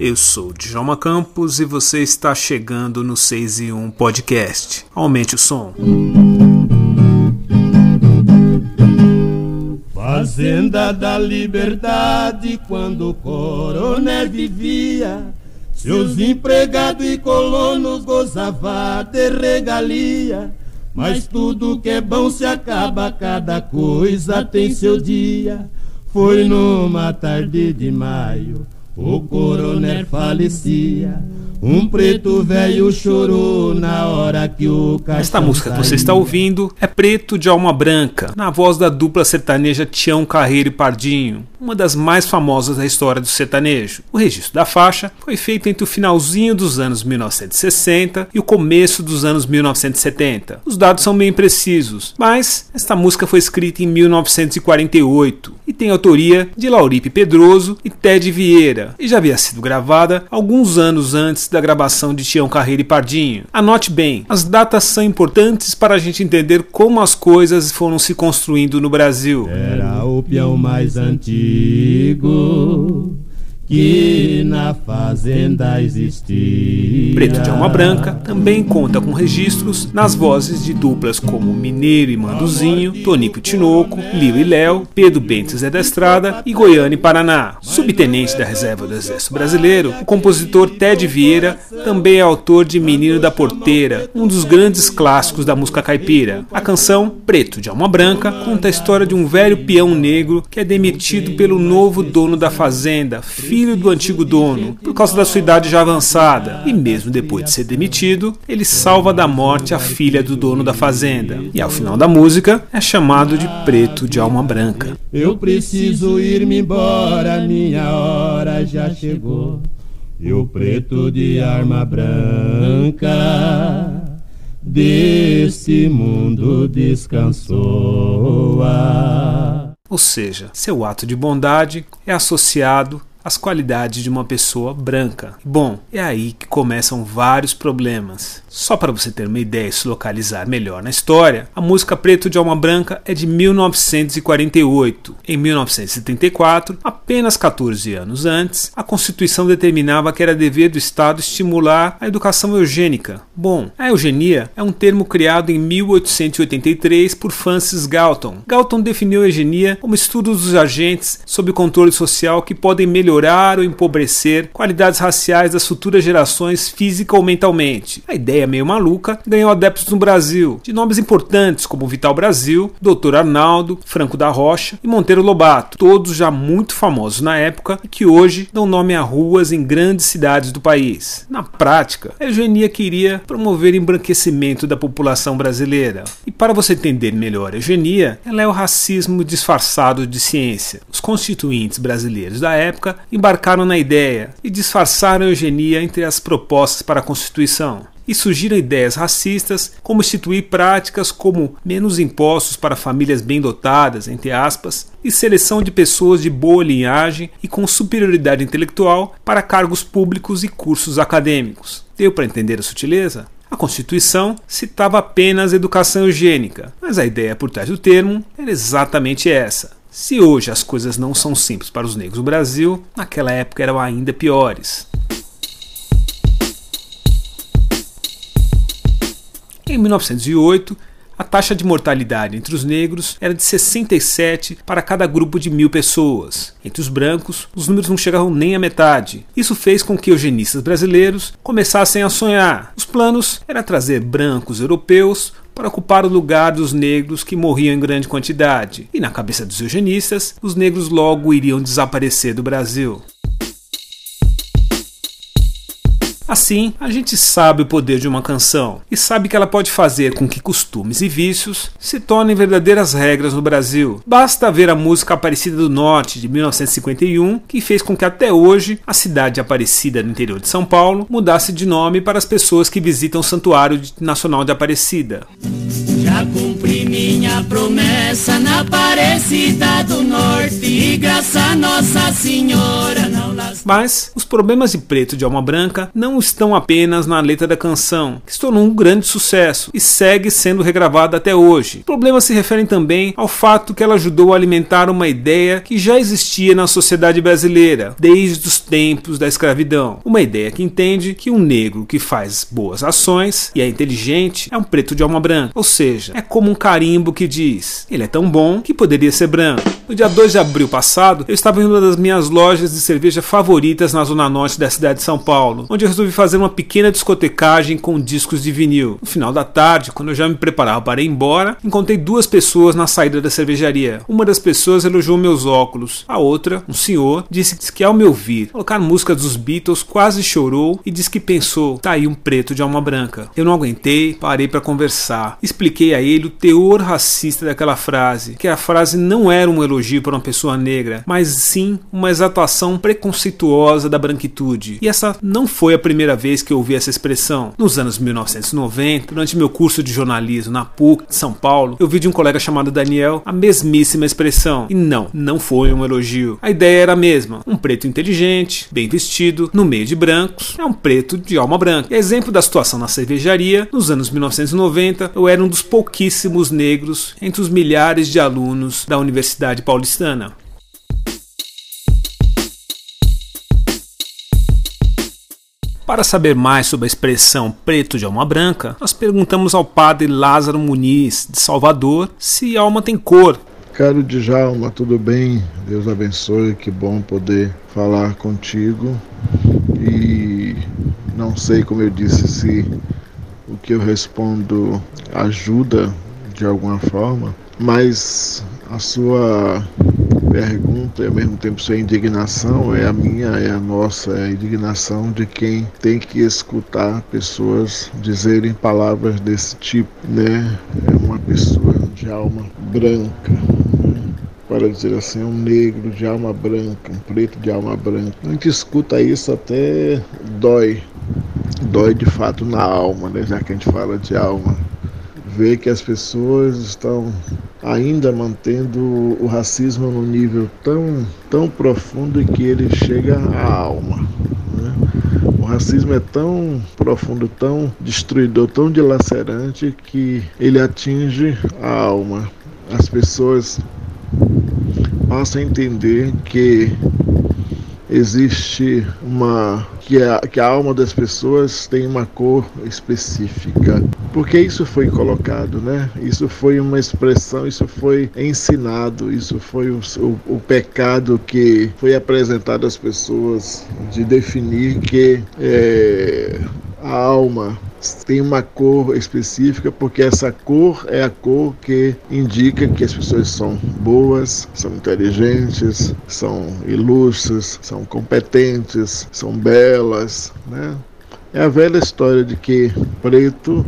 Eu sou Djalma Campos e você está chegando no 6 e 1 Podcast. Aumente o som. Fazenda da Liberdade, quando o coronel vivia, seus empregados e colonos gozavam de regalia. Mas tudo que é bom se acaba, cada coisa tem seu dia. Foi numa tarde de maio o coronel falecia. Um preto velho chorou na hora que o caixão Esta música que você está ouvindo é Preto de Alma Branca, na voz da dupla sertaneja Tião Carreiro e Pardinho, uma das mais famosas da história do sertanejo. O registro da faixa foi feito entre o finalzinho dos anos 1960 e o começo dos anos 1970. Os dados são bem precisos, mas esta música foi escrita em 1948 e tem autoria de Lauripe Pedroso e Ted Vieira, e já havia sido gravada alguns anos antes da gravação de Tião Carreiro e Pardinho. Anote bem, as datas são importantes para a gente entender como as coisas foram se construindo no Brasil. Era o peão mais antigo que na fazenda existia. Preto de Alma Branca também conta com registros nas vozes de duplas como Mineiro e Manduzinho, Tonico e Tinoco, Lio e Léo, Pedro Bentes Zé da Estrada e Goiânia e Paraná. Subtenente da Reserva do Exército Brasileiro, o compositor Ted Vieira também é autor de Menino da Porteira, um dos grandes clássicos da música caipira. A canção Preto de Alma Branca conta a história de um velho peão negro que é demitido pelo novo dono da fazenda, filho do antigo dono, por causa da sua idade já avançada. E mesmo depois de ser demitido, ele salva da morte a filha do dono da fazenda. E ao final da música é chamado de Preto de Alma Branca. Eu preciso ir-me embora, minha hora já chegou. E o preto de arma branca desse mundo descansou. Ou seja, seu ato de bondade é associado as qualidades de uma pessoa branca. Bom, é aí que começam vários problemas. Só para você ter uma ideia e se localizar melhor na história, a música Preto de Alma Branca é de 1948. Em 1974, apenas 14 anos antes, a Constituição determinava que era dever do Estado estimular a educação eugênica. Bom, a eugenia é um termo criado em 1883 por Francis Galton. Galton definiu a eugenia como estudo dos agentes sob controle social que podem melhorar ou empobrecer qualidades raciais das futuras gerações física ou mentalmente. A ideia meio maluca ganhou adeptos no Brasil, de nomes importantes como Vital Brasil, Dr. Arnaldo, Franco da Rocha e Monteiro Lobato, todos já muito famosos na época e que hoje dão nome a ruas em grandes cidades do país. Na prática, a eugenia queria promover embranquecimento da população brasileira. E para você entender melhor a eugenia, ela é o racismo disfarçado de ciência. Os constituintes brasileiros da época embarcaram na ideia e disfarçaram a eugenia entre as propostas para a Constituição e surgiram ideias racistas, como instituir práticas como menos impostos para famílias bem dotadas, entre aspas, e seleção de pessoas de boa linhagem e com superioridade intelectual para cargos públicos e cursos acadêmicos. Deu para entender a sutileza? A Constituição citava apenas educação eugênica, mas a ideia por trás do termo era exatamente essa. Se hoje as coisas não são simples para os negros no Brasil, naquela época eram ainda piores. Em 1908, a taxa de mortalidade entre os negros era de 67 para cada grupo de mil pessoas. Entre os brancos, os números não chegavam nem à metade. Isso fez com que eugenistas brasileiros começassem a sonhar. Os planos era trazer brancos europeus para ocupar o lugar dos negros que morriam em grande quantidade. E na cabeça dos eugenistas, os negros logo iriam desaparecer do Brasil. Assim, a gente sabe o poder de uma canção e sabe que ela pode fazer com que costumes e vícios se tornem verdadeiras regras no Brasil. Basta ver a música Aparecida do Norte de 1951, que fez com que até hoje a cidade de Aparecida no interior de São Paulo mudasse de nome para as pessoas que visitam o Santuário Nacional de Aparecida. Já cumpri minha Aparecida do Norte e graças a Nossa Senhora não las... Mas os problemas de preto de alma branca não estão apenas na letra da canção, que se tornou um grande sucesso e segue sendo regravada até hoje. Problemas se referem também ao fato que ela ajudou a alimentar uma ideia que já existia na sociedade brasileira desde os tempos da escravidão. Uma ideia que entende que um negro que faz boas ações e é inteligente é um preto de alma branca, ou seja, é como um carimbo que diz: ele é tão bom que poderia ser branco. No dia 2 de abril passado, eu estava em uma das minhas lojas de cerveja favoritas na zona norte da cidade de São Paulo, onde eu resolvi fazer uma pequena discotecagem com discos de vinil. No final da tarde, quando eu já me preparava para ir embora, encontrei duas pessoas na saída da cervejaria. Uma das pessoas elogiou meus óculos, a outra, um senhor, disse que ao me ouvir colocar música dos Beatles quase chorou e disse que pensou: tá aí um preto de alma branca. Eu não aguentei, parei para conversar. Expliquei a ele o teor racista daquela frase, que a frase não era um elogio para uma pessoa negra, mas sim uma exaltação preconceituosa da branquitude. E essa não foi a primeira vez que eu ouvi essa expressão. Nos anos 1990, durante meu curso de jornalismo na PUC de São Paulo, eu vi de um colega chamado Daniel a mesmíssima expressão. E não, não foi um elogio. A ideia era a mesma: um preto inteligente, bem vestido, no meio de brancos, é um preto de alma branca. E exemplo da situação na cervejaria, nos anos 1990, eu era um dos pouquíssimos negros entre os milhares de alunos da Universidade Paulistana. Para saber mais sobre a expressão preto de alma branca, nós perguntamos ao padre Lázaro Muniz, de Salvador, se alma tem cor. Caro Djalma, tudo bem? Deus abençoe, que bom poder falar contigo. E não sei, como eu disse, se o que eu respondo ajuda de alguma forma, mas a sua pergunta e ao mesmo tempo sua indignação é a minha, é a nossa, é a indignação de quem tem que escutar pessoas dizerem palavras desse tipo, né? É uma pessoa de alma branca, né? para dizer assim, um negro de alma branca, um preto de alma branca. A gente escuta isso até dói, dói de fato na alma, né? já que a gente fala de alma ver que as pessoas estão ainda mantendo o racismo num nível tão, tão profundo que ele chega à alma. Né? O racismo é tão profundo, tão destruidor, tão dilacerante que ele atinge a alma. As pessoas passam a entender que existe uma que a, que a alma das pessoas tem uma cor específica. Porque isso foi colocado, né? Isso foi uma expressão, isso foi ensinado, isso foi o, o, o pecado que foi apresentado às pessoas de definir que é, a alma tem uma cor específica, porque essa cor é a cor que indica que as pessoas são boas, são inteligentes, são ilustres, são competentes, são belas, né? É a velha história de que preto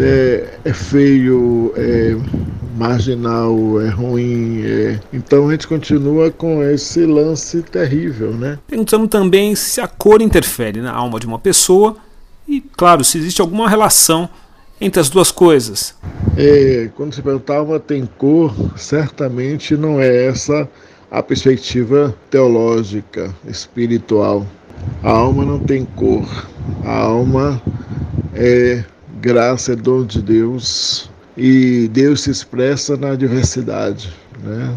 é, é feio, é marginal, é ruim. É... Então a gente continua com esse lance terrível, né? Perguntamos também se a cor interfere na alma de uma pessoa e, claro, se existe alguma relação entre as duas coisas. É, quando se perguntava tem cor, certamente não é essa a perspectiva teológica, espiritual. A alma não tem cor. A alma é graça, é dom de Deus e Deus se expressa na diversidade, né?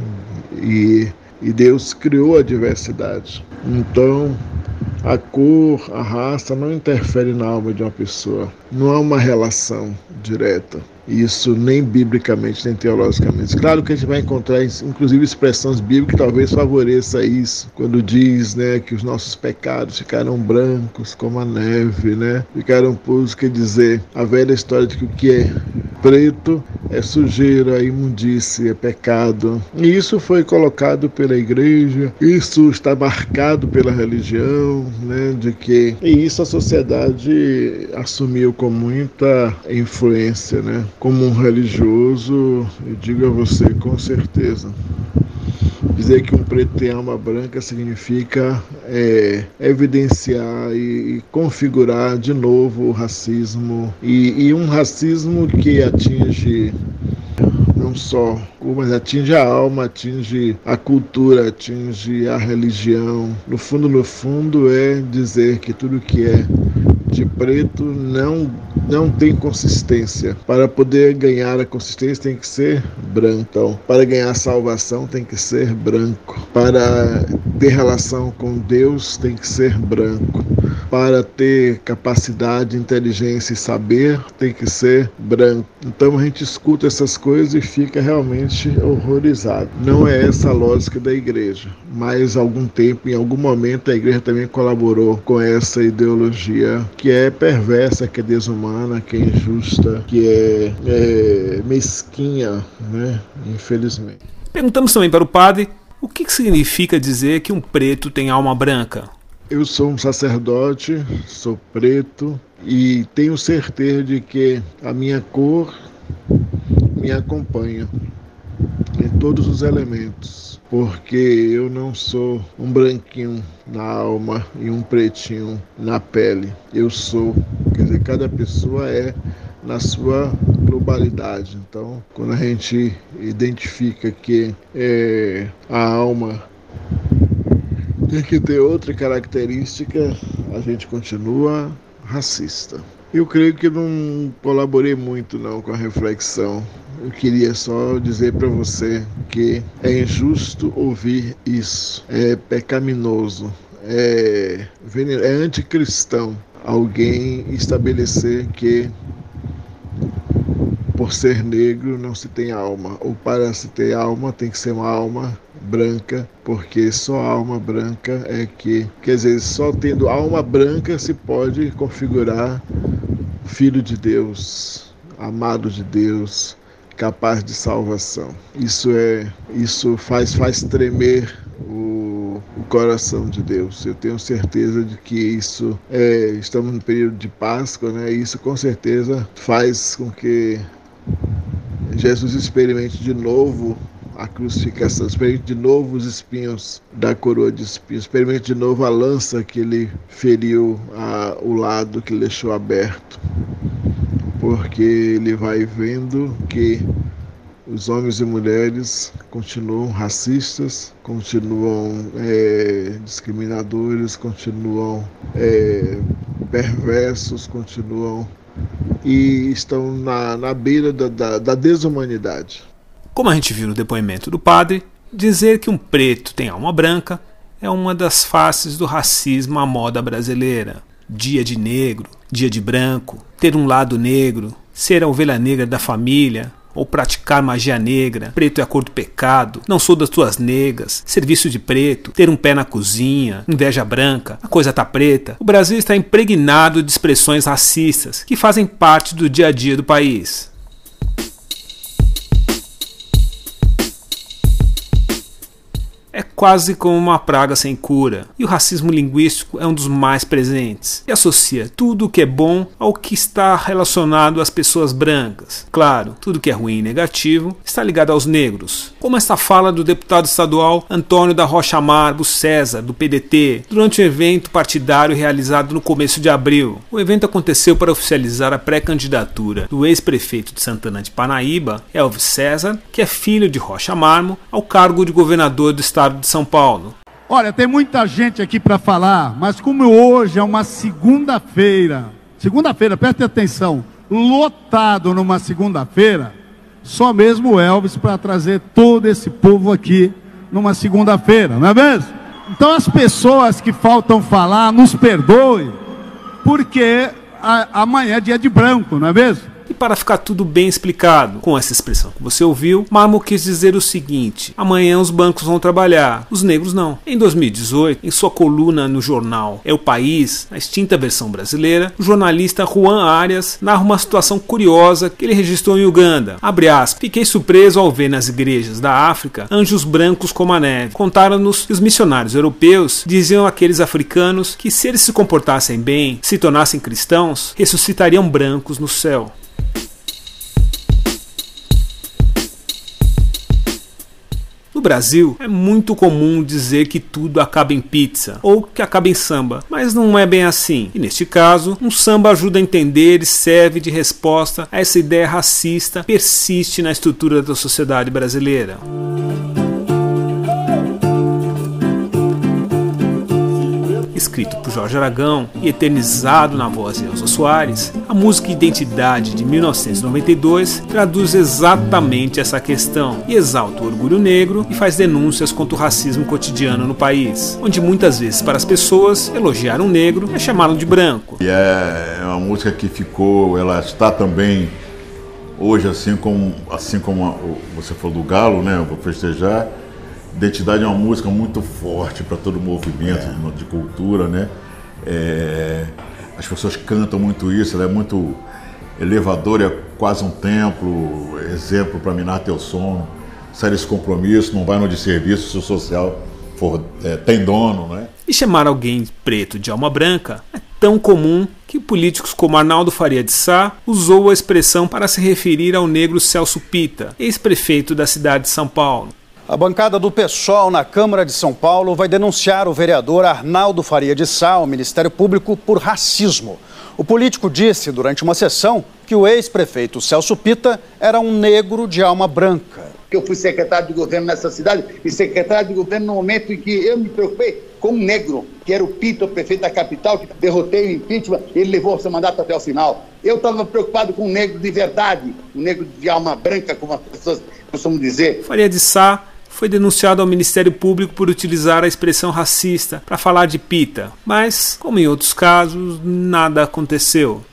E, e Deus criou a diversidade. Então, a cor, a raça não interfere na alma de uma pessoa. Não há uma relação direta. Isso nem biblicamente, nem teologicamente. Claro que a gente vai encontrar, inclusive, expressões bíblicas que talvez favoreça isso, quando diz né, que os nossos pecados ficaram brancos como a neve, né? ficaram puros, quer dizer, a velha história de que o que é preto é sujeira, é imundície, é pecado. E isso foi colocado pela igreja, isso está marcado pela religião, né, de que e isso a sociedade assumiu com muita influência, né? Como um religioso, eu digo a você com certeza. Dizer que um preto tem alma branca significa é, evidenciar e, e, configurar de novo o racismo e, e um racismo que atinge não só, mas atinge a alma, atinge a cultura, atinge a religião. No fundo, no fundo, é dizer que tudo que é de preto não, não tem consistência. Para poder ganhar a consistência tem que ser branco. Então, para ganhar a salvação tem que ser branco. Para ter relação com Deus tem que ser branco. Para ter capacidade, inteligência e saber tem que ser branco. Então a gente escuta essas coisas e fica realmente horrorizado. Não é essa a lógica da igreja, mas algum tempo, em algum momento, a igreja também colaborou com essa ideologia que é perversa, que é desumana, que é injusta, que é, é mesquinha, né? Infelizmente. Perguntamos também para o padre o que significa dizer que um preto tem alma branca. Eu sou um sacerdote, sou preto e tenho certeza de que a minha cor me acompanha em todos os elementos porque eu não sou um branquinho na alma e um pretinho na pele. Eu sou, quer dizer, cada pessoa é na sua globalidade. Então, quando a gente identifica que é, a alma tem que ter outra característica, a gente continua racista. Eu creio que não colaborei muito não com a reflexão. Eu queria só dizer para você que é injusto ouvir isso, é pecaminoso, é, é anticristão alguém estabelecer que por ser negro não se tem alma, ou para se ter alma tem que ser uma alma branca, porque só alma branca é que, quer dizer, só tendo alma branca se pode configurar filho de Deus, amado de Deus, capaz de salvação. Isso é, isso faz faz tremer o, o, coração de Deus. Eu tenho certeza de que isso é, estamos no período de Páscoa, né? Isso com certeza faz com que Jesus experimente de novo a crucificação, experimente de novo os espinhos da coroa de espinhos, experimente de novo a lança que ele feriu, a, o lado que ele deixou aberto, porque ele vai vendo que os homens e mulheres continuam racistas, continuam é, discriminadores, continuam é, perversos, continuam e estão na, na beira da, da, da desumanidade. Como a gente viu no depoimento do padre, dizer que um preto tem alma branca é uma das faces do racismo à moda brasileira. Dia de negro, dia de branco, ter um lado negro, ser a ovelha negra da família, ou praticar magia negra, preto é a cor do pecado, não sou das tuas negas, serviço de preto, ter um pé na cozinha, inveja branca, a coisa tá preta. O Brasil está impregnado de expressões racistas que fazem parte do dia a dia do país. É quase como uma praga sem cura, e o racismo linguístico é um dos mais presentes, e associa tudo o que é bom ao que está relacionado às pessoas brancas. Claro, tudo que é ruim e negativo está ligado aos negros, como esta fala do deputado estadual Antônio da Rocha Amargo César, do PDT, durante um evento partidário realizado no começo de abril. O evento aconteceu para oficializar a pré-candidatura do ex-prefeito de Santana de Panaíba, Elvis César, que é filho de Rocha Marmo, ao cargo de governador do estado estado de São Paulo. Olha, tem muita gente aqui para falar, mas como hoje é uma segunda-feira, segunda-feira, preste atenção, lotado numa segunda-feira, só mesmo o Elvis para trazer todo esse povo aqui numa segunda-feira, não é mesmo? Então as pessoas que faltam falar, nos perdoem, porque amanhã é dia de branco, não é mesmo? E para ficar tudo bem explicado, com essa expressão que você ouviu, Marmo quis dizer o seguinte: amanhã os bancos vão trabalhar, os negros não. Em 2018, em sua coluna no jornal É o País, na extinta versão brasileira, o jornalista Juan Arias narra uma situação curiosa que ele registrou em Uganda. Abre aspas, fiquei surpreso ao ver nas igrejas da África anjos brancos como a neve. Contaram-nos que os missionários europeus diziam àqueles africanos que se eles se comportassem bem, se tornassem cristãos, ressuscitariam brancos no céu. Brasil, é muito comum dizer que tudo acaba em pizza ou que acaba em samba, mas não é bem assim. E neste caso, um samba ajuda a entender e serve de resposta a essa ideia racista persiste na estrutura da sociedade brasileira. Escrito por Jorge Aragão e eternizado na voz de Elza Soares, a música Identidade de 1992 traduz exatamente essa questão e exalta o orgulho negro e faz denúncias contra o racismo cotidiano no país, onde muitas vezes para as pessoas elogiar um negro é chamá-lo de branco. E é uma música que ficou, ela está também hoje assim como assim como você falou do galo, né, eu vou festejar Identidade é uma música muito forte para todo o movimento é. de cultura, né? É, as pessoas cantam muito isso, ela é muito elevadora, é quase um templo, exemplo para minar teu sono. Sai desse compromisso, não vai no de serviço, se o social for, é, tem dono, né? E chamar alguém preto de alma branca é tão comum que políticos como Arnaldo Faria de Sá usou a expressão para se referir ao negro Celso Pita, ex-prefeito da cidade de São Paulo. A bancada do PSOL na Câmara de São Paulo vai denunciar o vereador Arnaldo Faria de Sá ao Ministério Público por racismo. O político disse durante uma sessão que o ex-prefeito Celso Pita era um negro de alma branca. Eu fui secretário de governo nessa cidade e secretário de governo no momento em que eu me preocupei com um negro, que era o Pita, o prefeito da capital, que derrotei o impeachment, ele levou seu mandato até o final. Eu estava preocupado com um negro de verdade, um negro de alma branca, como as pessoas costumam dizer. Faria de Sá foi denunciado ao Ministério Público por utilizar a expressão racista para falar de Pita, mas, como em outros casos, nada aconteceu.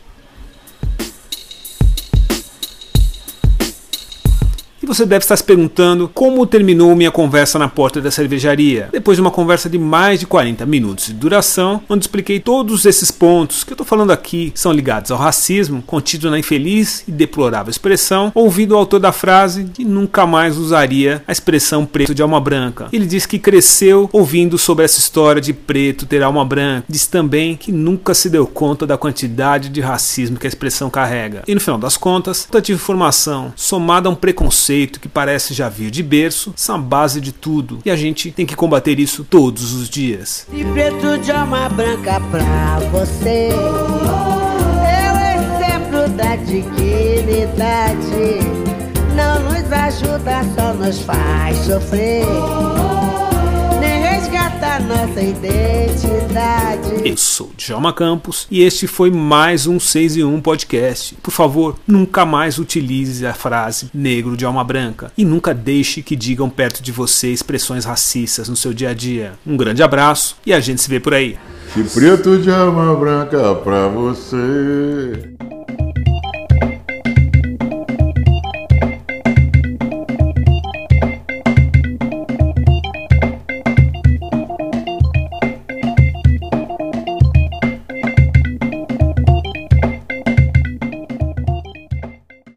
E você deve estar se perguntando como terminou minha conversa na porta da cervejaria. Depois de uma conversa de mais de 40 minutos de duração, onde expliquei todos esses pontos que eu estou falando aqui são ligados ao racismo contido na infeliz e deplorável expressão, ouvindo o autor da frase e nunca mais usaria a expressão preto de alma branca. Ele diz que cresceu ouvindo sobre essa história de preto ter alma branca. Diz também que nunca se deu conta da quantidade de racismo que a expressão carrega. E no final das contas, tanta informação somada a um preconceito preconceito que parece já vir de berço são a base de tudo e a gente tem que combater isso todos os dias. De preto de alma branca pra você, é o exemplo da dignidade. Não nos ajuda, só nos faz sofrer resgatar nossa identidade. Eu sou Djalma Campos e este foi mais um 6 e 1 podcast. Por favor, nunca mais utilize a frase negro de alma branca e nunca deixe que digam perto de você expressões racistas no seu dia a dia. Um grande abraço e a gente se vê por aí. Que preto de alma branca pra você.